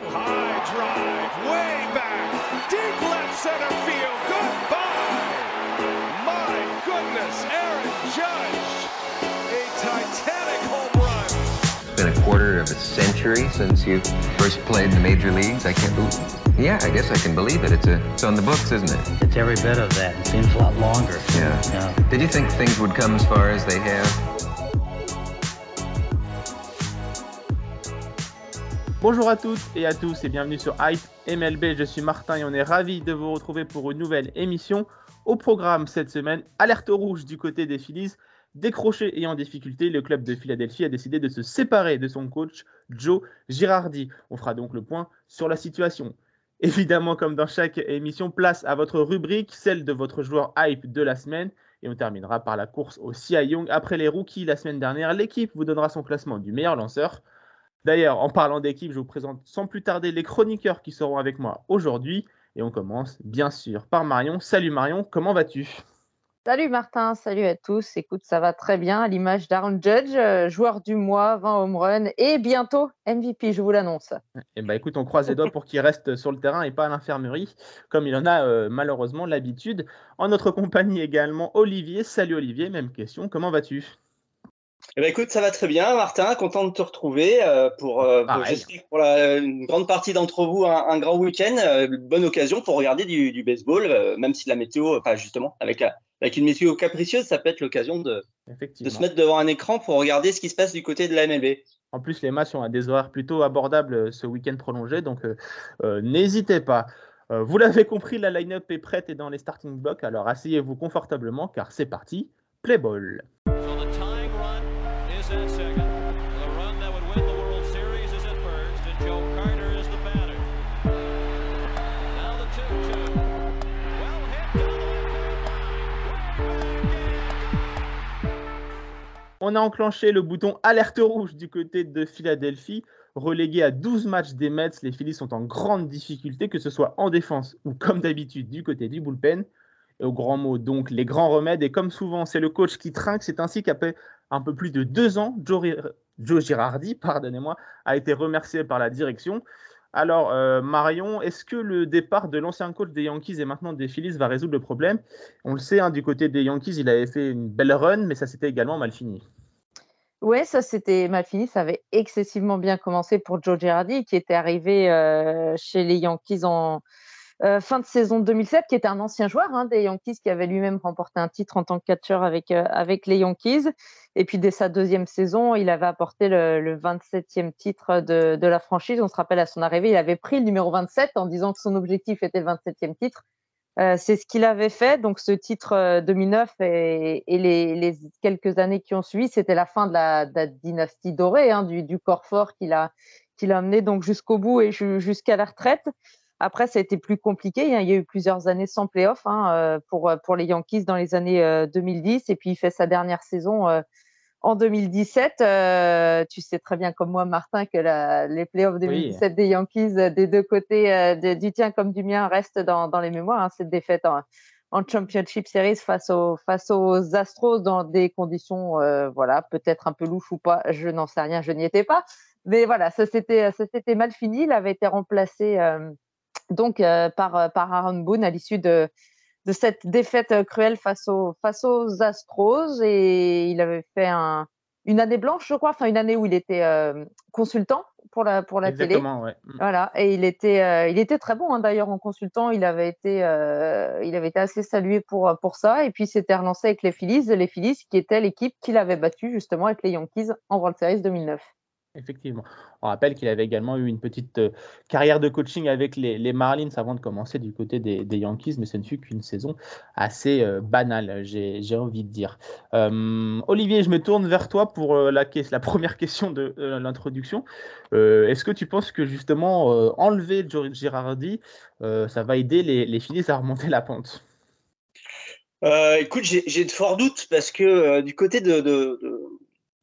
High drive, way back, deep left center field. Goodbye. My goodness, Aaron Judge, a titanic home run. It's been a quarter of a century since you first played in the major leagues. I can't believe. Yeah, I guess I can believe it. It's a, it's on the books, isn't it? It's every bit of that. It seems a lot longer. Yeah. Yeah. Did you think things would come as far as they have? Bonjour à toutes et à tous et bienvenue sur Hype MLB. Je suis Martin et on est ravi de vous retrouver pour une nouvelle émission. Au programme cette semaine, alerte rouge du côté des Phillies. Décroché et en difficulté, le club de Philadelphie a décidé de se séparer de son coach Joe Girardi. On fera donc le point sur la situation. Évidemment, comme dans chaque émission, place à votre rubrique, celle de votre joueur hype de la semaine. Et on terminera par la course au Cy Young. Après les rookies la semaine dernière, l'équipe vous donnera son classement du meilleur lanceur. D'ailleurs, en parlant d'équipe, je vous présente sans plus tarder les chroniqueurs qui seront avec moi aujourd'hui. Et on commence bien sûr par Marion. Salut Marion, comment vas-tu? Salut Martin, salut à tous. Écoute, ça va très bien à l'image d'Aaron Judge, euh, joueur du mois, 20 home run et bientôt MVP, je vous l'annonce. Eh ben écoute, on croise les doigts pour qu'il reste sur le terrain et pas à l'infirmerie, comme il en a euh, malheureusement l'habitude. En notre compagnie également Olivier. Salut Olivier, même question, comment vas-tu? Eh ben écoute, ça va très bien, Martin. Content de te retrouver euh, pour, euh, pour, Pareil. j'espère que pour la- une grande partie d'entre vous un, un grand week-end. euh, bonne occasion pour regarder du, du baseball, même si la météo, enfin justement, avec, une météo capricieuse, ça peut être l'occasion de, se mettre devant un écran pour regarder ce qui se passe du côté de la MLB. En plus, les matchs sont à des horaires plutôt abordables ce week-end prolongé, donc euh, euh, n'hésitez pas. Euh, vous l'avez compris, la line-up est prête et dans les starting blocks, alors asseyez-vous confortablement car c'est parti, play ball. Is at second. The run that would win the World Series is at first, and Joe Carter is the batter. Now the 2-2. Well hit down the left field line. On a enclenché le bouton alerte rouge du côté de Philadelphie. Relégués à 12 matchs des Mets, les Phillies sont en grande difficulté, que ce soit en défense ou comme d'habitude du côté du bullpen. Et au grand mot, donc, les grands remèdes. Et comme souvent, c'est le coach qui trinque. C'est ainsi qu'après un peu plus de deux ans, Joe, Girardi pardonnez-moi, a été remercié par la direction. Alors, euh, Marion, est-ce que le départ de l'ancien coach des Yankees et maintenant des Phillies va résoudre le problème? On le sait, hein, du côté des Yankees, il avait fait une belle run, mais ça s'était également mal fini. Ouais, ça c'était mal fini. Ça avait excessivement bien commencé pour Joe Girardi, qui était arrivé euh, chez les Yankees en euh, fin de saison 2007, qui était un ancien joueur hein, des Yankees, qui avait lui-même remporté un titre en tant que catcheur avec, euh, avec les Yankees. Et puis dès sa deuxième saison, il avait apporté le, le 27e titre de, la franchise. On se rappelle à son arrivée, il avait pris le numéro 27 en disant que son objectif était le 27e titre. Euh, c'est ce qu'il avait fait. Donc, ce titre euh, 2009 et, et les, quelques années qui ont suivi, c'était la fin de la, dynastie dorée, hein, du, corps fort qu'il a, a amené donc jusqu'au bout et ju- jusqu'à la retraite. Après, ça a été plus compliqué. hein. Il y a eu plusieurs années sans playoff hein, euh, pour, pour les Yankees dans les années euh, 2010. Et puis, il fait sa dernière saison euh, en 2017. Euh, tu sais très bien comme moi, Martin, que la, les playoffs 2017 des Yankees euh, des deux côtés, euh, de- du tien comme du mien, restent dans, dans les mémoires. hein. Cette défaite en, en Championship Series face aux, face aux Astros dans des conditions, euh, voilà, peut-être un peu louches ou pas, je n'en sais rien, je n'y étais pas. Mais voilà, ça s'était mal fini. Il avait été remplacé euh, donc euh, par, par Aaron Boone à l'issue de, de cette défaite euh, cruelle face aux, face aux Astros. Et il avait fait un, une année blanche, je crois, enfin une année où il était euh, consultant pour la, pour la télé. Exactement, ouais. Mm. Voilà, et il était, euh, il était très bon hein, d'ailleurs en consultant. Il avait été, euh, il avait été assez salué pour pour ça. Et puis il s'était relancé avec les Phillies, les Phillies qui était l'équipe qu'il avait battue justement avec les Yankees en World Series 2009. Effectivement. On rappelle qu'il avait également eu une petite euh, carrière de coaching avec les, Marlins avant de commencer du côté des, Yankees, mais ce ne fut qu'une saison assez euh, banale, j'ai envie de dire. Euh, Olivier, je me tourne vers toi pour la, première question de l'introduction. Est-ce que tu penses que justement enlever Girardi, ça va aider les, les Phillies à remonter la pente? Écoute, j'ai de forts doutes parce que du côté de,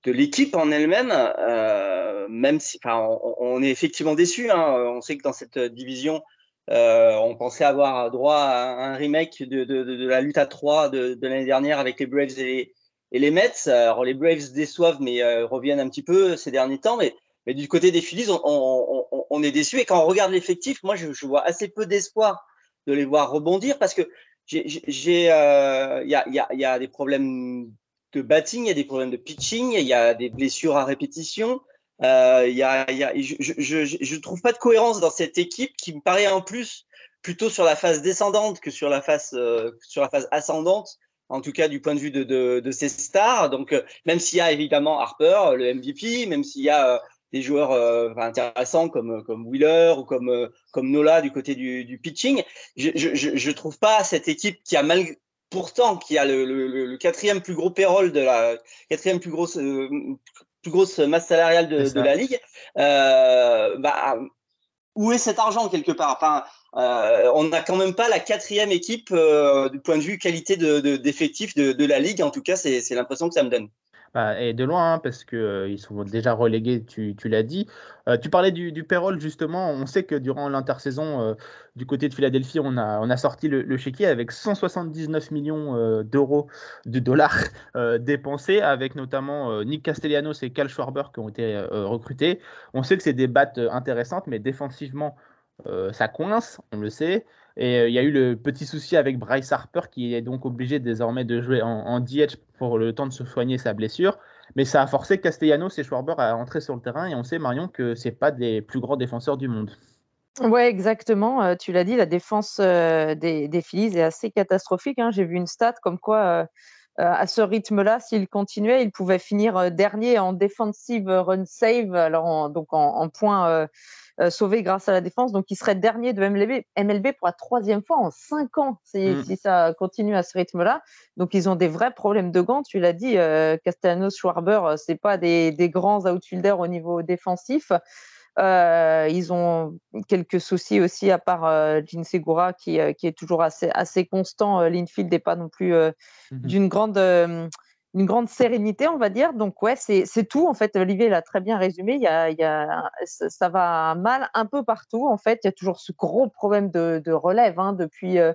de l'équipe en elle-même, euh, même si, enfin, on, on est effectivement déçu. Hein, on sait que dans cette division, euh, on pensait avoir droit à un remake de, de, de, de la lutte à 3 de, l'année dernière avec les Braves et les, et les Mets. Alors les Braves déçoivent, mais euh, reviennent un petit peu ces derniers temps. Mais mais du côté des Phillies, on, est déçu. Et quand on regarde l'effectif, moi, je, vois assez peu d'espoir de les voir rebondir parce que j'ai, euh, il y, a, y, y, a, des problèmes de batting, il y a des problèmes de pitching, il y a des blessures à répétition. Euh, y a, y a, je ne trouve pas de cohérence dans cette équipe qui me paraît en plus plutôt sur la phase descendante que sur la phase, euh, sur la phase ascendante, en tout cas du point de vue de, de, de ces stars. Donc, euh, même s'il y a évidemment Harper, le MVP, même s'il y a euh, des joueurs intéressants comme, comme Wheeler ou comme, comme Nola du côté du, du pitching, je, je, trouve pas cette équipe qui a mal, pourtant qui a le, le, le, quatrième plus gros payroll de la quatrième plus grosse plus grosse masse salariale de, de la ligue. Euh, bah, où est cet argent quelque part? Enfin, euh, on n'a quand même pas la quatrième équipe euh, du point de vue qualité d'effectif de, de, de, la ligue. En tout cas, c'est l'impression que ça me donne. Bah, et de loin, hein, parce qu'ils euh, sont déjà relégués, tu, tu l'as dit. Euh, tu parlais du, du payroll, justement. On sait que durant l'intersaison, euh, du côté de Philadelphie, on a, on a sorti le, le chéquier avec 179 millions d'euros, de dollars dépensés, avec notamment Nick Castellanos et Cal Schwarber qui ont été recrutés. On sait que c'est des battes intéressantes, mais défensivement, ça coince, on le sait. Et euh, il y a eu le petit souci avec Bryce Harper qui est donc obligé désormais de jouer en, en DH pour le temps de se soigner sa blessure. Mais ça a forcé Castellanos et Schwarber à entrer sur le terrain et on sait Marion que c'est pas des plus grands défenseurs du monde. Ouais, exactement. Euh, tu l'as dit, la défense euh, des, Phillies est assez catastrophique. Hein. J'ai vu une stat comme quoi, à ce rythme-là, s'il continuait, il pouvait finir dernier en defensive run save, alors donc en, en points sauvé grâce à la défense. Donc, il serait dernier de MLB, MLB pour la troisième fois en cinq ans si, mm. si ça continue à ce rythme-là. Donc, ils ont des vrais problèmes de gants. Tu l'as dit, euh, Castellanos, Schwarber, euh, c'est pas des, des grands outfielders au niveau défensif. Euh, ils ont quelques soucis aussi, à part euh, Segura qui, qui est toujours assez, assez constant. L'infield n'est pas non plus mm-hmm. d'une grande une grande sérénité, on va dire. Donc ouais, c'est tout. En fait, Olivier l'a très bien résumé. Il y a, il y a, ça va mal un peu partout. En fait, il y a toujours ce gros problème de, de relève hein, depuis. Euh,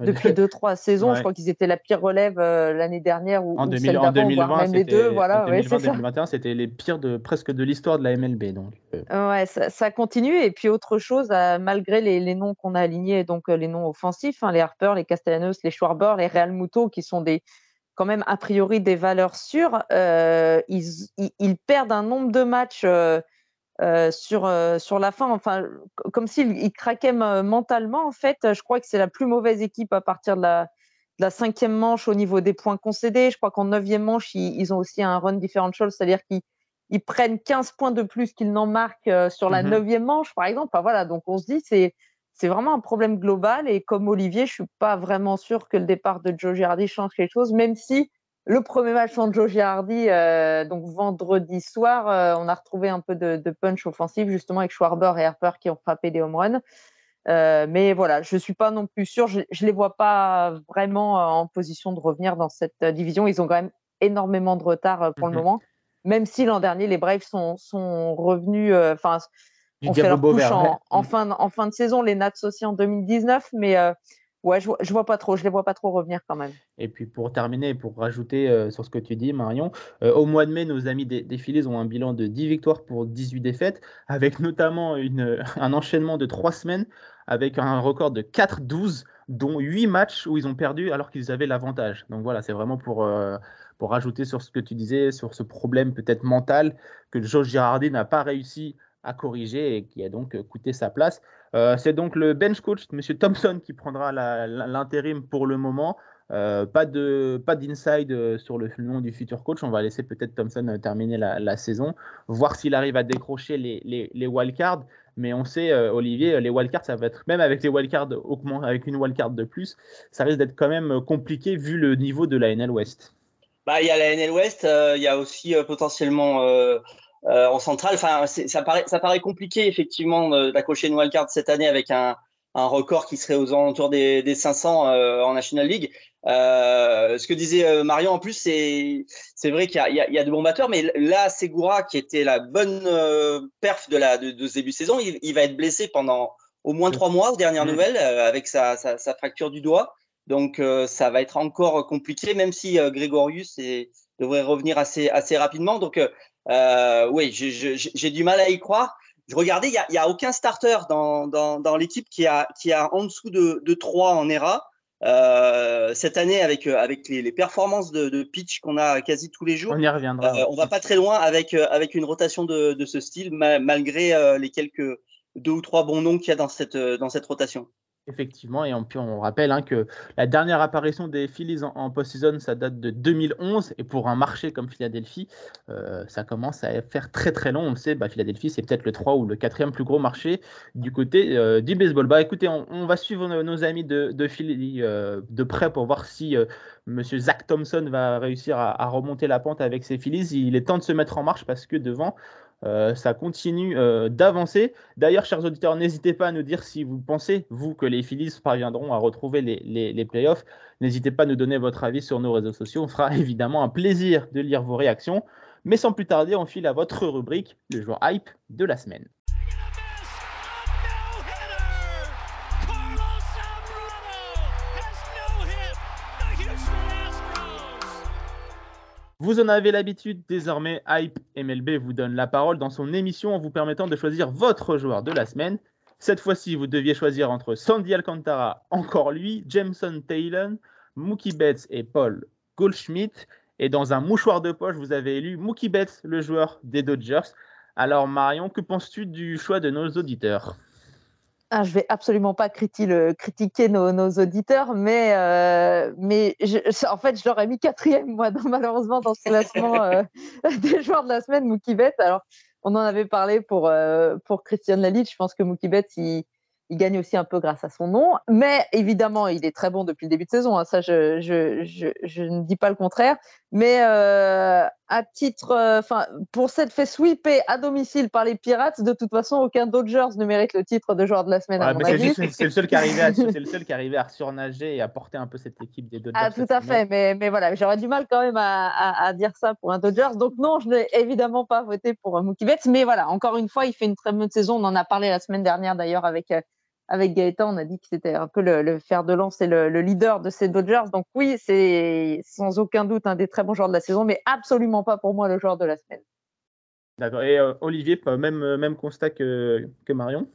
depuis deux trois saisons, je crois qu'ils étaient la pire relève euh, l'année dernière ou, en, 2000, en 2020, même les deux. Voilà, en 2020, ouais, 2021, c'était les pires de presque de l'histoire de la MLB. Donc, euh. ouais, ça, ça, continue. Et puis autre chose, malgré les, les noms qu'on a alignés, donc les noms offensifs, hein, les Harper, les Castellanos, les Schwarber, les Real Muto, qui sont des quand même a priori des valeurs sûres, euh, ils, ils, perdent un nombre de matchs euh, euh, sur, sur la fin, enfin, comme s'ils craquaient mentalement. En fait, je crois que c'est la plus mauvaise équipe à partir de la, de la cinquième manche au niveau des points concédés. Je crois qu'en neuvième manche, ils, ils, ont aussi un run differential, c'est-à-dire qu'ils prennent 15 points de plus qu'ils n'en marquent sur la mm-hmm. neuvième manche, par exemple. Enfin, voilà, donc on se dit, c'est c'est vraiment un problème global. Et comme Olivier, je suis pas vraiment sûr que le départ de Joe Girardi change quelque chose, même si le premier match sans Joe Girardi, euh, donc vendredi soir, euh, on a retrouvé un peu de, de, punch offensif, justement avec Schwarber et Harper qui ont frappé des home runs. Euh, mais voilà, je suis pas non plus sûr. Je, je les vois pas vraiment en position de revenir dans cette division. Ils ont quand même énormément de retard pour le mhm. moment. Même si l'an dernier les Braves sont, sont revenus, enfin on fait leur en, en, fin, en fin de saison, les Nats aussi en 2019, mais euh, ouais, je, je vois pas trop, je les vois pas trop revenir quand même. Et puis pour terminer, pour rajouter euh, sur ce que tu dis, Marion, euh, au mois de mai, nos amis des, des Phillies ont un bilan de 10 victoires pour 18 défaites, avec notamment une, un enchaînement de 3 semaines, avec un record de 4-12, dont 8 matchs où ils ont perdu alors qu'ils avaient l'avantage. Donc voilà, c'est vraiment pour pour rajouter sur ce que tu disais, sur ce problème peut-être mental que Joe Girardi n'a pas réussi à corriger et qui a donc euh, coûté sa place. Euh, c'est donc le bench coach, M. Thompson, qui prendra l'intérim pour le moment. Euh, pas de pas d'inside sur le nom du futur coach. On va laisser peut-être Thompson terminer la, saison, voir s'il arrive à décrocher les, les, les wildcards. Mais on sait, Olivier, les wildcards, ça va être même avec les wildcards avec une wildcard de plus, ça risque d'être quand même compliqué vu le niveau de la NL West. Bah, il y a la NL West, il y a aussi potentiellement euh, en centrale. Enfin, ça paraît, ça paraît compliqué effectivement d'accrocher une wildcard cette année avec un, un record qui serait aux alentours des, des 500 euh, en National League. Euh, ce que disait euh, Marion en plus, c'est c'est vrai qu'il y, y, y a, de bons batteurs, mais là, Segura qui était la bonne euh, perf de la de, de, ce début de saison, il, il, va être blessé pendant au moins trois mois aux dernières nouvelles avec sa, sa, sa, fracture du doigt. Donc ça va être encore compliqué, même si Grégorius est, devrait revenir assez assez rapidement. Donc oui, j'ai du mal à y croire. Je regardais, il n'y a, a, aucun starter dans, dans, dans l'équipe qui a, qui a en dessous de, de 3 en ERA. Euh, cette année, avec, avec les, les performances de, de pitch qu'on a quasi tous les jours, on y reviendra. Euh, on va pas très loin avec, avec une rotation de, de ce style, malgré les quelques deux ou trois bons noms qu'il y a dans cette, dans cette rotation. Effectivement, et on, on rappelle hein, que la dernière apparition des Phillies en, post-season, ça date de 2011, et pour un marché comme Philadelphie, euh, ça commence à faire très très long. On le sait, bah, Philadelphie, c'est peut-être le 3 ou le 4 plus gros marché du côté euh, du baseball. Bah écoutez, on, va suivre nos, amis de, de Philly euh, de près pour voir si Monsieur Zach Thompson va réussir à, remonter la pente avec ses Phillies. Il est temps de se mettre en marche parce que devant, euh, ça continue euh, d'avancer. D'ailleurs, chers auditeurs, n'hésitez pas à nous dire si vous pensez, vous, que les Phillies parviendront à retrouver les, les, playoffs. N'hésitez pas à nous donner votre avis sur nos réseaux sociaux. On fera évidemment un plaisir de lire vos réactions. Mais sans plus tarder, on file à votre rubrique, le joueur hype de la semaine. Vous en avez l'habitude, désormais Hype MLB vous donne la parole dans son émission en vous permettant de choisir votre joueur de la semaine. Cette fois-ci, vous deviez choisir entre Sandy Alcantara, encore lui, Jameson Taylor, Mookie Betts et Paul Goldschmidt. Et dans un mouchoir de poche, vous avez élu Mookie Betts, le joueur des Dodgers. Alors Marion, que penses-tu du choix de nos auditeurs? Ah, je vais absolument pas critiquer nos, auditeurs, mais, euh, en fait, je l'aurais mis quatrième, moi, malheureusement, dans ce classement euh, des joueurs de la semaine, Mookie Betts. Alors, on en avait parlé pour, euh, Christian Lalit. Je pense que Mookie Betts, il, il gagne aussi un peu grâce à son nom. Mais évidemment, il est très bon depuis le début de saison. Hein. Ça, je, ne dis pas le contraire. Mais euh, à titre, euh, enfin, pour s'être fait sweeper à domicile par les Pirates, de toute façon, aucun Dodgers ne mérite le titre de joueur de la semaine. c'est le seul qui arrivait à, c'est le seul qui arrivait à surnager et à porter un peu cette équipe des Dodgers. Ah, tout à fait. Mais, mais voilà, j'aurais du mal quand même à, à, à, dire ça pour un Dodgers. Donc non, je n'ai évidemment pas voté pour Mookie Betts. Mais voilà, encore une fois, il fait une très bonne saison. On en a parlé la semaine dernière d'ailleurs avec euh, avec Gaëtan, on a dit que c'était un peu le, fer de lance et le, leader de ces Dodgers. Donc oui, c'est sans aucun doute un des très bons joueurs de la saison, mais absolument pas pour moi le joueur de la semaine. D'accord. Et euh, Olivier, même, même constat que, que Marion?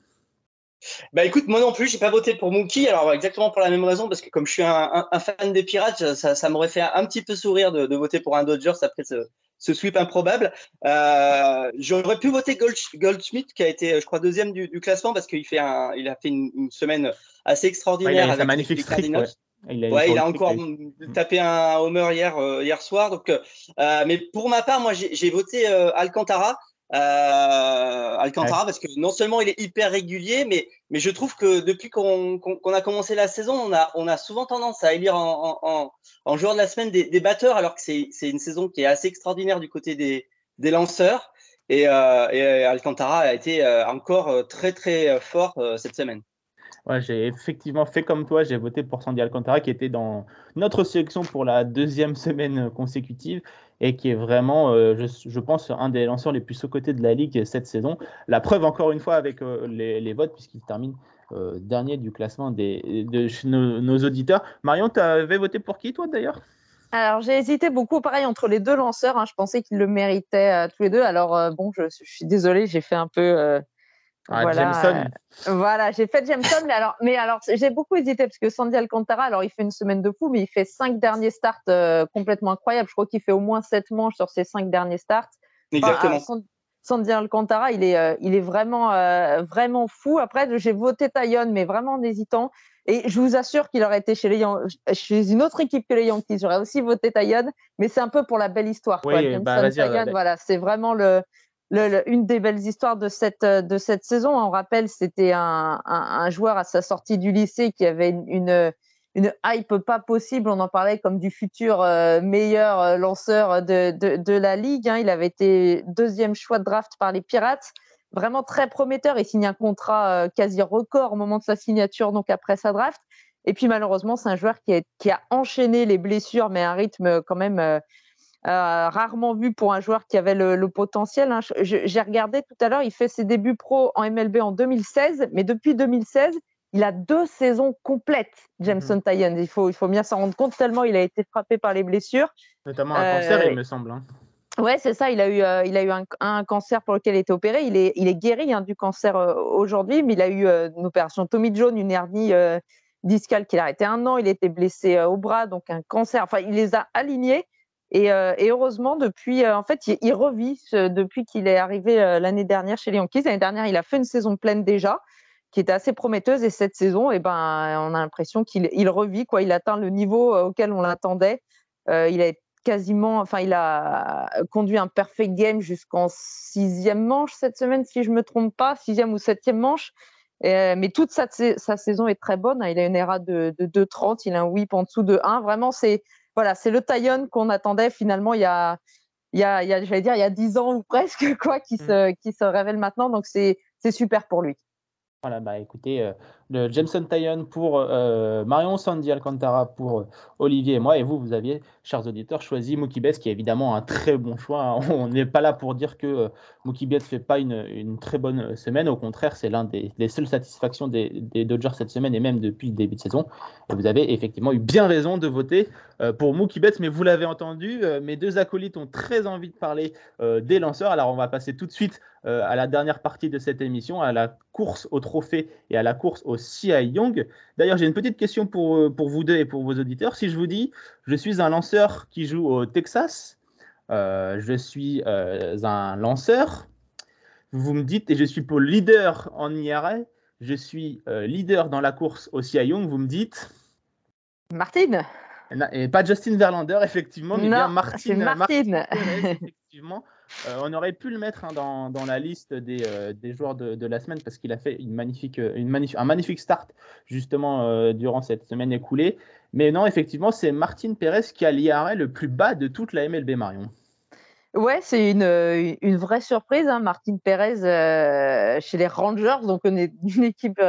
Bah écoute, moi non plus, j'ai pas voté pour Mookie. Alors exactement pour la même raison, parce que comme je suis un, fan des Pirates, ça, ça m'aurait fait un petit peu sourire de, de, voter pour un Dodgers après ce, ce sweep improbable. Euh, J'aurais pu voter Gold, Goldsmith, qui a été, je crois, deuxième du, du classement, parce qu'il fait un, il a fait une, une semaine assez extraordinaire. Ouais, il a un magnifique streak. Ouais. Il a, ouais, il a encore tapé un homer hier, euh, hier soir. Donc, euh, mais pour ma part, moi, j'ai voté euh, Alcantara. Euh, Alcantara parce que non seulement il est hyper régulier, mais, mais je trouve que depuis qu'on a commencé la saison, on a, on a souvent tendance à élire en, en, en joueur de la semaine des, des batteurs, alors que c'est une saison qui est assez extraordinaire du côté des, des lanceurs. Et, euh, et Alcantara a été euh, encore euh, très très fort euh, cette semaine. Ouais, j'ai effectivement fait comme toi, j'ai voté pour Sandy Alcantara qui était dans notre sélection pour la deuxième semaine consécutive et qui est vraiment, euh, je, pense, un des lanceurs les plus sous-cotés de la Ligue cette saison. La preuve, encore une fois, avec euh, les, votes, puisqu'il termine euh, dernier du classement des, de nos, auditeurs. Marion, tu avais voté pour qui, toi, d'ailleurs? Alors j'ai hésité beaucoup, pareil entre les deux lanceurs. Hein. je pensais qu'ils le méritaient tous les deux. Alors bon, je, je suis désolée, j'ai fait un peu ah, voilà, euh, voilà, j'ai fait Jameson, mais alors, mais alors, j'ai beaucoup hésité parce que Sandy Alcantara, alors il fait une semaine de fou, mais il fait cinq derniers starts euh, complètement incroyables. Je crois qu'il fait au moins sept manches sur ses cinq derniers starts. Exactement. Sandy Alcantara, il est, euh, il est vraiment, vraiment fou. Après, j'ai voté Taillon, mais vraiment en hésitant. Et je vous assure qu'il aurait été chez, les chez une autre équipe que les Yankees. J'aurais aussi voté Taillon, mais c'est un peu pour la belle histoire. Oui, bah, voilà, c'est vraiment le, une des belles histoires de cette, de cette saison. On rappelle, c'était un, un, joueur à sa sortie du lycée qui avait une, une hype pas possible. On en parlait comme du futur euh, meilleur euh, lanceur de, de, de la ligue. Hein. Il avait été deuxième choix de draft par les Pirates. Vraiment très prometteur. Il signe un contrat euh, quasi record au moment de sa signature, donc après sa draft. Et puis malheureusement, c'est un joueur qui a, qui a enchaîné les blessures, mais à un rythme quand même euh, rarement vu pour un joueur qui avait le, potentiel. Hein. J'ai regardé tout à l'heure, il fait ses débuts pro en MLB en 2016, mais depuis 2016, il a deux saisons complètes, Jameson mm Il faut, il faut bien s'en rendre compte tellement il a été frappé par les blessures. Notamment un cancer, il euh, me semble. Hein. Ouais, c'est ça. Il a eu, euh, il a eu un, cancer pour lequel il était opéré. Il est, il est guéri hein, du cancer euh, aujourd'hui, mais il a eu euh, une opération Tommy John, une hernie discale qui a arrêté un an. Il était blessé au bras, donc un cancer. Enfin, il les a alignés. Et, et heureusement, depuis, en fait, il, revit depuis qu'il est arrivé l'année dernière chez les Yankees. L'année dernière, il a fait une saison pleine déjà, qui était assez prometteuse. Et cette saison, eh ben, on a l'impression qu'il il revit. Quoi. Il atteint le niveau auquel on l'attendait. il a quasiment, enfin, il a conduit un perfect game jusqu'en sixième manche cette semaine, si je me trompe pas, sixième ou septième manche. mais toute sa, sa, saison est très bonne. Hein. Il a une ERA de, de 2,30, il a un whip en dessous de 1. Vraiment, c'est voilà, c'est le Taillon qu'on attendait finalement il y a, il y a, il y a j'allais dire, il y a 10 ans ou presque, quoi, qui, mmh. se, qui se révèle maintenant. Donc, c'est super pour lui. Voilà, bah écoutez, euh, Jameson Tyon pour euh, Marion Sandy Alcantara pour euh, Olivier et moi. Et vous, vous aviez, chers auditeurs, choisi Mookie Betts, qui est évidemment un très bon choix. Hein. On n'est pas là pour dire que Mookie Betts ne fait pas une, une, très bonne semaine. Au contraire, c'est l'un des, seules satisfactions des, des, Dodgers cette semaine et même depuis le début de saison. Et vous avez effectivement eu bien raison de voter pour Mookie Betts. Mais vous l'avez entendu, mes deux acolytes ont très envie de parler des lanceurs. Alors, on va passer tout de suite euh, à la dernière partie de cette émission, à la course au trophée et à la course au CI Young. D'ailleurs, j'ai une petite question pour, euh, pour vous deux et pour vos auditeurs. Si je vous dis, je suis un lanceur qui joue au Texas, euh, je suis un lanceur, vous me dites, et je suis pour leader en IRA, je suis leader dans la course au CI Young, vous me dites? Martine et pas Justin Verlander, effectivement, mais bien Martine. Martine. effectivement. Euh, on aurait pu le mettre hein, dans, la liste des, euh, joueurs de, la semaine parce qu'il a fait une euh, une un magnifique start justement durant cette semaine écoulée. Mais non, effectivement, c'est Martin Pérez qui a l'IRA le plus bas de toute la MLB Marion. Ouais, c'est une, vraie surprise. Hein. Martin chez les Rangers, donc on est une équipe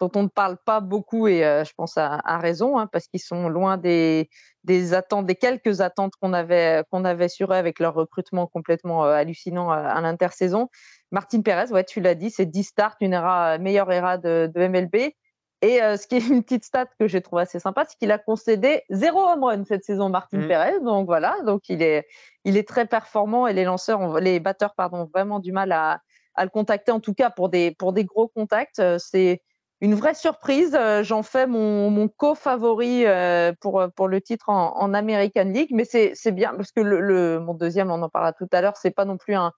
dont on ne parle pas beaucoup et je pense à, raison, hein, parce qu'ils sont loin des, des attentes, des quelques attentes qu'on avait, qu'on avait sur eux avec leur recrutement complètement euh, hallucinant à, à l'intersaison. Martin Perez, ouais, tu l'as dit, c'est 10 starts, une era, meilleure era de, de MLB. Et euh, ce qui est une petite stat que j'ai trouvé assez sympa, c'est qu'il a concédé zéro home run cette saison, Martin mmh. Perez. Donc voilà, donc il est, il est très performant et les lanceurs, ont, les batteurs, pardon, ont vraiment du mal à, à le contacter, en tout cas pour des, pour des gros contacts. Euh, c'est une vraie surprise. Euh, j'en fais mon, mon co-favori euh, pour, pour le titre en, American League, mais c'est bien parce que le, mon deuxième, on en parlera tout à l'heure, c'est pas non plus un,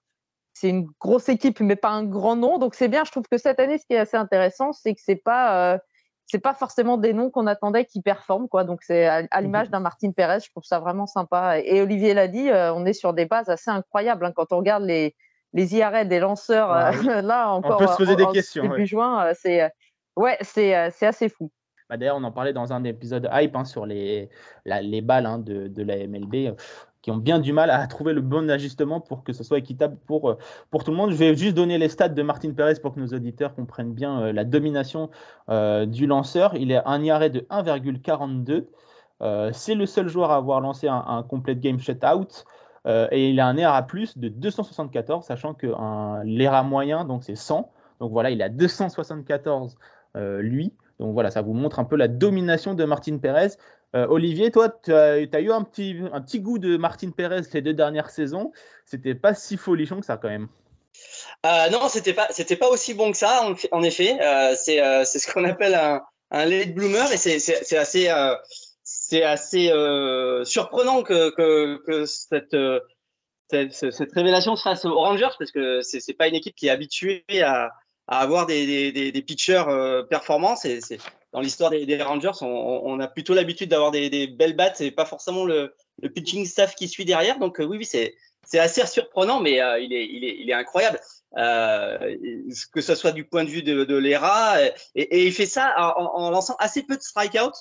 c'est une grosse équipe, mais pas un grand nom. Donc c'est bien. Je trouve que cette année, ce qui est assez intéressant, c'est que c'est pas euh, c'est pas forcément des noms qu'on attendait qui performent quoi. Donc c'est à, l'image d'un Martin Perez, je trouve ça vraiment sympa. Et, Olivier l'a dit, on est sur des bases assez incroyables hein. quand on regarde les les IRA des lanceurs. là encore, on peut se poser des questions. Début juin, c'est Ouais, euh, c'est assez fou. Bah, d'ailleurs, on en parlait dans un épisode hype hein, sur les, les balles hein, de, de, la MLB euh, qui ont bien du mal à trouver le bon ajustement pour que ce soit équitable pour, euh, pour tout le monde. Je vais juste donner les stats de Martin Perez pour que nos auditeurs comprennent bien la domination du lanceur. Il est un IRA de 1,42. c'est le seul joueur à avoir lancé un, un complete game shutout. et il a un ERA plus de 274, sachant que l'ERA moyen, donc c'est 100. Donc voilà, il a 274 euh, lui. Donc voilà, ça vous montre un peu la domination de Martin Pérez. Euh, Olivier, toi, tu as, eu un petit, un petit goût de Martin Pérez ces deux dernières saisons. C'était pas si folichon que ça quand même. Euh, non, c'était pas, pas aussi bon que ça, en, effet. c'est, c'est ce qu'on appelle un, un late bloomer et c'est, assez, c'est assez surprenant que, cette, cette, cette, révélation se fasse aux Rangers parce que c'est pas une équipe qui est habituée à, à avoir des, des, des, pitchers euh, performants. C'est, dans l'histoire des, des, Rangers, on, on a plutôt l'habitude d'avoir des, belles battes et pas forcément le, le, pitching staff qui suit derrière. Donc euh, oui, oui, c'est, assez surprenant, mais euh, il, est, il, est, il est incroyable. Euh, que ce soit du point de vue de, de l'ERA, et, et, il fait ça en, en, lançant assez peu de strikeouts.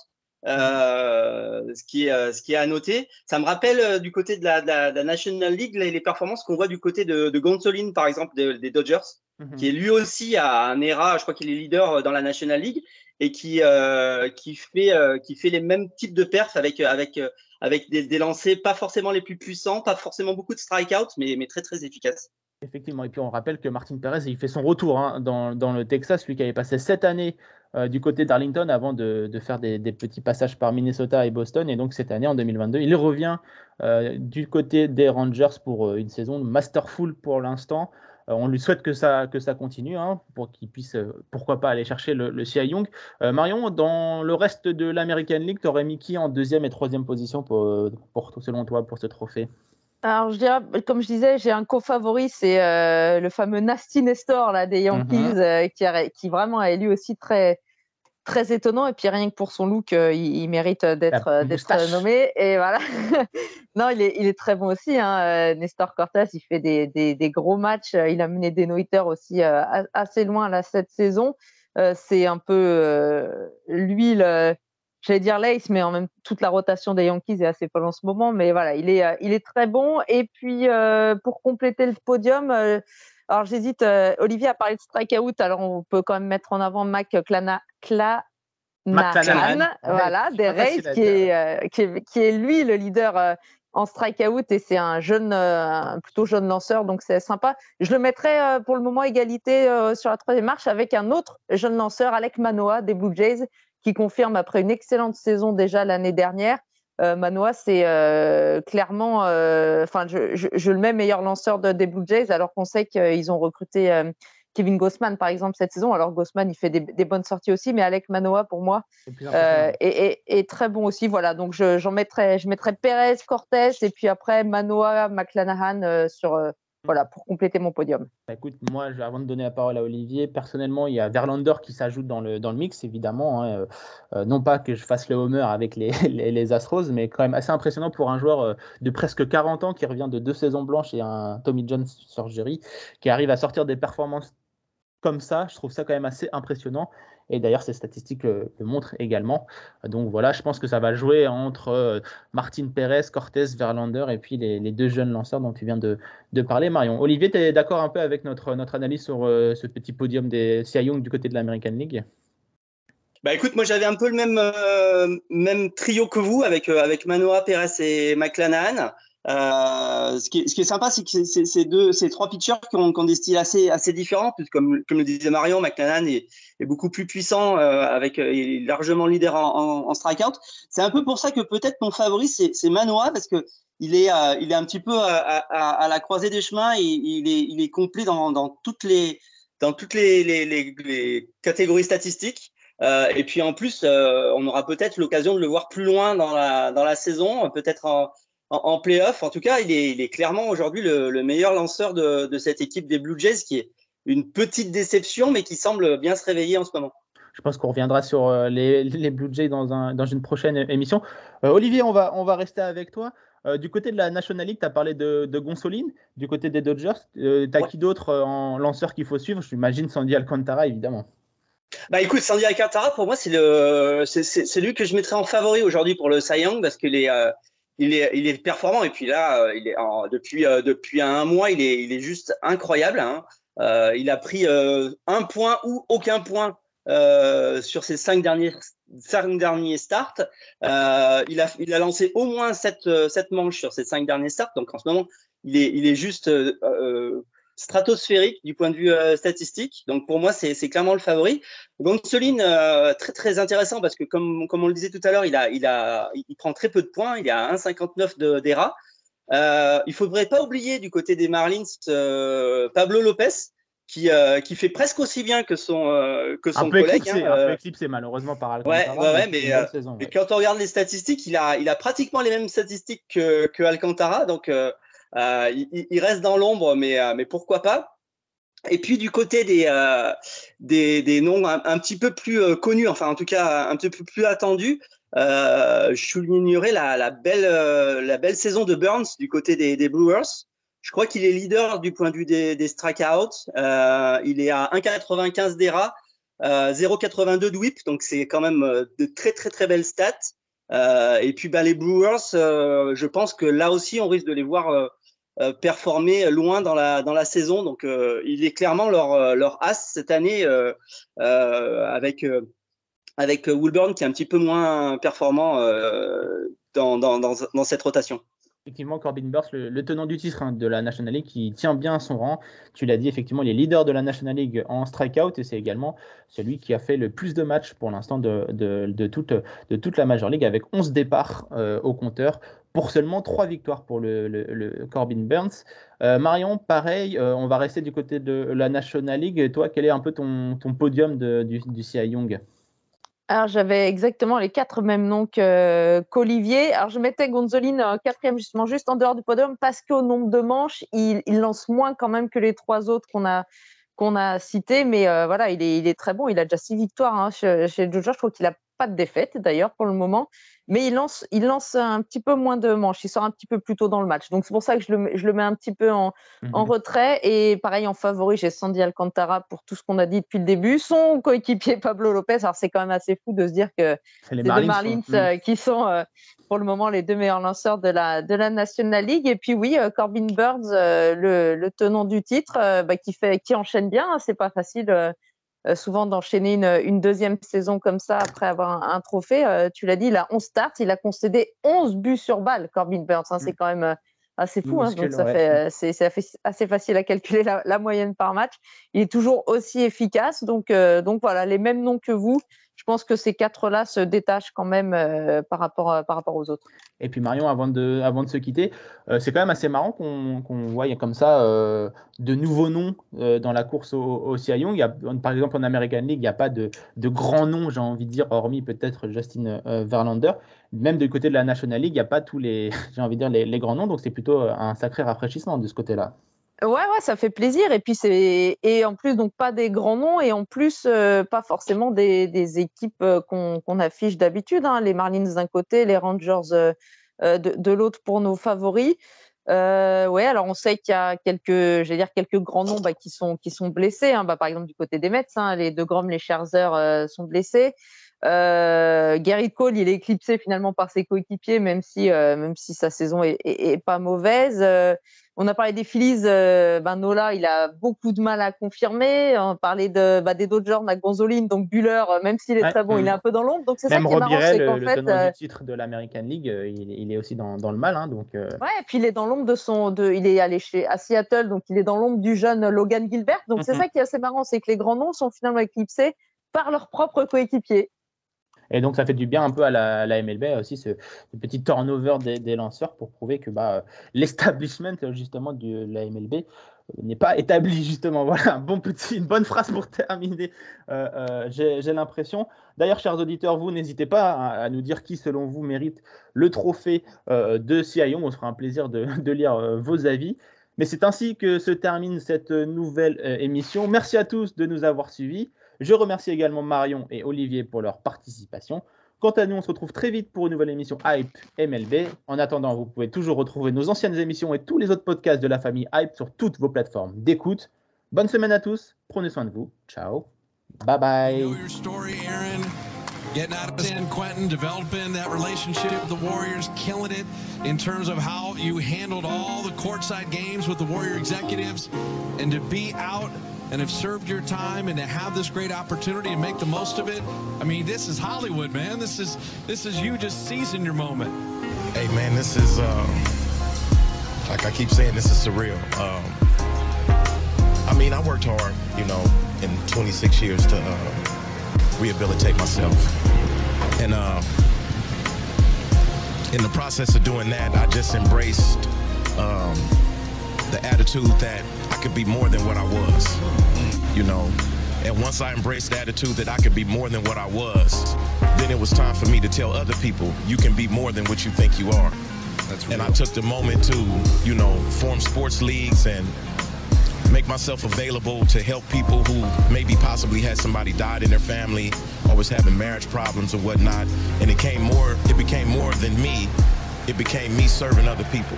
Euh, ce qui est ce qui est à noter. Ça me rappelle du côté de la, de la, National League les, performances qu'on voit du côté de, de Gonsolin par exemple des Dodgers. Mhm. qui est lui aussi à un ERA, je crois qu'il est leader euh, dans la National League et qui euh, qui fait euh, qui fait les mêmes types de perfs avec avec avec des, des lancers pas forcément les plus puissants, pas forcément beaucoup de strikeouts, mais mais très très efficaces. Effectivement, et puis on rappelle que Martin Perez, il fait son retour hein, dans, dans, le Texas, lui qui avait passé sept années euh, du côté d'Arlington avant de, de faire des, des, petits passages par Minnesota et Boston. Et donc cette année, en 2022, il revient euh, du côté des Rangers pour euh, une saison masterful pour l'instant. Euh, on lui souhaite que ça, que ça continue hein, pour qu'il puisse, euh, pourquoi pas, aller chercher le, le CI Young. Marion, dans le reste de l'American League, tu aurais mis qui en deuxième et troisième position pour, pour, selon toi pour ce trophée? Alors, je dirais, comme je disais, j'ai un co-favori, c'est euh, le fameux Nasty Nestor là, des Yankees, mm -hmm. euh, qui, a, qui, vraiment est lui aussi très, très étonnant. Et puis, rien que pour son look, euh, il, il, mérite d'être nommé. Et voilà. non, il est, il est très bon aussi. Hein. Nestor Cortez, il fait des, des, des, gros matchs. Il a mené des no aussi assez loin là, cette saison. c'est un peu lui le j'allais dire Lace, mais en même toute la rotation des Yankees est assez folle en ce moment. Mais voilà, il est, euh, il est très bon. Et puis euh, pour compléter le podium, euh, alors j'hésite. Euh, Olivier a parlé de strikeout, alors on peut quand même mettre en avant Mac Clana, Cla, voilà, des Rays, qui est, euh, qui, est, qui est lui le leader euh, en strikeout et c'est un jeune, un plutôt jeune lanceur, donc c'est sympa. Je le mettrai pour le moment égalité sur la troisième marche avec un autre jeune lanceur, Alec Manoa des Blue Jays, qui confirme après une excellente saison déjà l'année dernière. Euh, Manoa, c'est euh, clairement, euh, enfin, je, je, je, le mets meilleur lanceur de, des Blue Jays, alors qu'on sait qu'ils ont recruté euh, Kevin Gossman, par exemple, cette saison. Alors, Gossman, il fait des, des bonnes sorties aussi, mais Alec Manoa, pour moi, euh, est, est, est, très bon aussi. Voilà, donc j'en mettrai, je mettrai Perez, Cortez, et puis après Manoa, McClanahan sur voilà, pour compléter mon podium. Bah, écoute, moi, avant de donner la parole à Olivier, personnellement, il y a Verlander qui s'ajoute dans le, dans le mix, évidemment. Hein, euh, non pas que je fasse le homer avec les, les, les, Astros, mais quand même assez impressionnant pour un joueur euh, de presque 40 ans qui revient de deux saisons blanches et un Tommy John surgery, qui arrive à sortir des performances comme ça. Je trouve ça quand même assez impressionnant. Et d'ailleurs, ces statistiques le, montrent également. Donc voilà, je pense que ça va jouer entre euh, Martin Pérez, Cortés, Verlander et puis les, deux jeunes lanceurs dont tu viens de, parler, Marion. Olivier, tu es d'accord un peu avec notre, analyse sur euh, ce petit podium des Cy Young du côté de l'American League? Bah écoute, moi j'avais un peu le même, euh, trio que vous avec, avec Manoa, Pérez et McClanahan. Euh, ce, qui est, ce, qui est, sympa, c'est que ces deux, ces trois pitchers qui ont, qui ont, des styles assez, assez différents, comme, comme le disait Marion, McLennan est, est, beaucoup plus puissant, euh, avec euh, est largement leader en, en, en strikeout. C'est un peu pour ça que peut-être mon favori c'est Manoa, parce que il est, euh, il est un petit peu à, à, à, la croisée des chemins et il est, il est complet dans, dans toutes les, dans toutes les, les, les, les catégories statistiques. Euh, et puis en plus, euh, on aura peut-être l'occasion de le voir plus loin dans la, dans la saison, peut-être en, en playoff. En tout cas, il est, il est clairement aujourd'hui le, le, meilleur lanceur de, de, cette équipe des Blue Jays, qui est une petite déception, mais qui semble bien se réveiller en ce moment. Je pense qu'on reviendra sur euh, les, les, Blue Jays dans, un, dans une prochaine émission. Euh, Olivier, on va, on va rester avec toi. Euh, du côté de la National League, tu as parlé de, de, Gonsolin. Du côté des Dodgers, euh, tu as ouais. qui d'autre en lanceur qu'il faut suivre? J'imagine Sandy Alcantara, évidemment. Bah écoute, Sandy Alcantara, pour moi, c'est le, c'est lui que je mettrais en favori aujourd'hui pour le Cy Young parce qu'il est, euh, il est, il est performant et puis là, euh, il est depuis euh, depuis un mois, il est, il est juste incroyable. Hein. Euh, il a pris un point ou aucun point sur ses cinq derniers cinq derniers starts. il a il a lancé au moins sept sept manches sur ses cinq derniers starts. Donc en ce moment, il est il est juste stratosphérique du point de vue euh, statistique. Donc pour moi, c'est clairement le favori. Gonsolin, euh, très très intéressant parce que comme, comme on le disait tout à l'heure, il, a, il, a, il prend très peu de points. Il est à 1,59 d'ERA. Euh, il faudrait pas oublier du côté des Marlins euh, Pablo Lopez. Qui, euh, qui fait presque aussi bien que son, euh, que son un peu collègue. Éclipsé, hein, un peu éclipsé malheureusement par Alcantara. Ouais, ouais, ouais mais, saison, ouais. quand on regarde les statistiques, il a, il a pratiquement les mêmes statistiques que, que Alcantara. Donc, euh, il, il, reste dans l'ombre, mais, euh, mais pourquoi pas? Et puis du côté des, euh, des, des, noms un, petit peu plus euh, connus, enfin en tout cas un petit peu plus attendus, euh, je soulignerai la, la, belle, euh, la belle saison de Burns du côté des, des Brewers. Je crois qu'il est leader du point de vue des, des strikeouts. il est à 1,95 d'ERA, 0,82 de whip, donc c'est quand même de très très très belles stats. et puis bah, les Brewers, je pense que là aussi on risque de les voir euh, performer loin dans la dans la saison. Donc, euh, il est clairement leur euh, leur as cette année avec avec Woolburn qui est un petit peu moins performant dans, dans, dans, cette rotation. Effectivement, Corbin Burns, le, tenant du titre hein, de la National League, qui tient bien son rang. Tu l'as dit, effectivement, il est leader de la National League en strikeout et c'est également celui qui a fait le plus de matchs pour l'instant de, toute, la Major League avec 11 départs euh, au compteur pour seulement 3 victoires pour le, Corbin Burns. Euh, Marion, pareil, euh, on va rester du côté de la National League. toi, quel est un peu ton, ton podium du, du CI Young? Alors, j'avais exactement les quatre mêmes noms qu'Olivier. Alors, je mettais Gonzolin en quatrième, justement, juste en dehors du podium, parce qu'au nombre de manches, il, lance moins quand même que les trois autres qu'on a, qu'on a cités. Mais euh, voilà, il est, il est très bon. Il a déjà six victoires hein, chez, chez Jojo. Je trouve qu'il a pas de défaite d'ailleurs pour le moment, mais il lance, il lance un petit peu moins de manches, il sort un petit peu plus tôt dans le match. Donc c'est pour ça que je le, je le, mets un petit peu en, en mhm. retrait. Et pareil, en favori, j'ai Sandy Alcantara pour tout ce qu'on a dit depuis le début. Son coéquipier Pablo Lopez, alors c'est quand même assez fou de se dire que c'est les Marlins, Marlins euh, qui sont euh, pour le moment les deux meilleurs lanceurs de la, de la National League. Et puis oui, euh, Corbin Burns, le, le, tenant du titre, bah, qui, fait, qui enchaîne bien. Hein, c'est pas facile euh, souvent d'enchaîner une, deuxième saison comme ça après avoir un, trophée. Euh, tu l'as dit, il a 11 starts, il a concédé 11 buts sur balle, Corbin Burns. Hein, c'est mm. quand même euh, assez fou. Hein, donc ça fait, c'est, assez facile à calculer la, moyenne par match. Il est toujours aussi efficace. Donc, donc voilà, les mêmes noms que vous je pense que ces quatre-là se détachent quand même euh, par, rapport, euh, par rapport aux autres. Et puis Marion, avant de, se quitter, euh, c'est quand même assez marrant qu'on voit comme ça de nouveaux noms dans la course au, au CI Young. Il y a, par exemple, en American League, il n'y a pas de, grands noms, j'ai envie de dire, hormis peut-être Justin Verlander. Même du côté de la National League, il n'y a pas tous les, envie de dire, les grands noms. Donc c'est plutôt un sacré rafraîchissement de ce côté-là. Ouais, ouais, ça fait plaisir. Et puis c'est et en plus donc pas des grands noms et en plus euh, pas forcément des, des équipes euh, qu'on affiche d'habitude. Hein. Les Marlins d'un côté, les Rangers euh, de, de l'autre pour nos favoris. ouais, alors on sait qu'il y a quelques, j'allais dire quelques grands noms bah, qui sont qui sont blessés. Hein. Bah, par exemple du côté des Mets, hein, les deux Grom, les Scherzer sont blessés. Gary Cole, il est éclipsé finalement par ses coéquipiers, même si même si sa saison est, est, est pas mauvaise. On a parlé des Phillies, euh, ben Nola, il a beaucoup de mal à confirmer. On parlait de, bah, des Dodgers, à Gonzolin, donc Buller, euh, même s'il est très bon, il est un peu dans l'ombre. Donc c'est ça qui est marrant, c'est qu'en fait, le euh, titre de l'American League, il, est aussi dans, le mal, hein, donc. Ouais, et puis il est dans l'ombre de son, de, il est allé chez à Seattle, donc il est dans l'ombre du jeune Logan Gilbert. Donc c'est mhm. ça qui est assez marrant, c'est que les grands noms sont finalement éclipsés par leurs propres coéquipiers. Et donc, ça fait du bien un peu à la, MLB aussi, ce, petit turnover des, lanceurs pour prouver que bah, l'establishment justement de la MLB euh, n'est pas établi justement. Voilà, une bonne phrase pour terminer. Euh, euh, j'ai l'impression. D'ailleurs, chers auditeurs, vous n'hésitez pas à, nous dire qui, selon vous, mérite le trophée de CIO. On se fera un plaisir de lire vos avis. Mais c'est ainsi que se termine cette nouvelle émission. Merci à tous de nous avoir suivis. Je remercie également Marion et Olivier pour leur participation. Quant à nous, on se retrouve très vite pour une nouvelle émission Hype MLB. En attendant, vous pouvez toujours retrouver nos anciennes émissions et tous les autres podcasts de la famille Hype sur toutes vos plateformes d'écoute. Bonne semaine à tous, prenez soin de vous. Ciao. Bye bye. getting out of Quentin, developing that relationship with the Warriors, killing it in terms of how you handled all the games with the Warrior executives, and to be out and have served your time and to have this great opportunity and make the most of it. I mean, this is Hollywood, man. This is this is you just seizing your moment. Hey, man, this is uh, like I keep saying, this is surreal. Um, I mean, I worked hard, you know, in 26 years to uh, rehabilitate myself. And uh, in the process of doing that, I just embraced um, the attitude that I could be more than what I was, you know. And once I embraced the attitude that I could be more than what I was, then it was time for me to tell other people, you can be more than what you think you are. and I took the moment to, you know, form sports leagues and make myself available to help people who maybe possibly had somebody died in their family or was having marriage problems or whatnot. And it came more, it became more than me. It became me serving other people.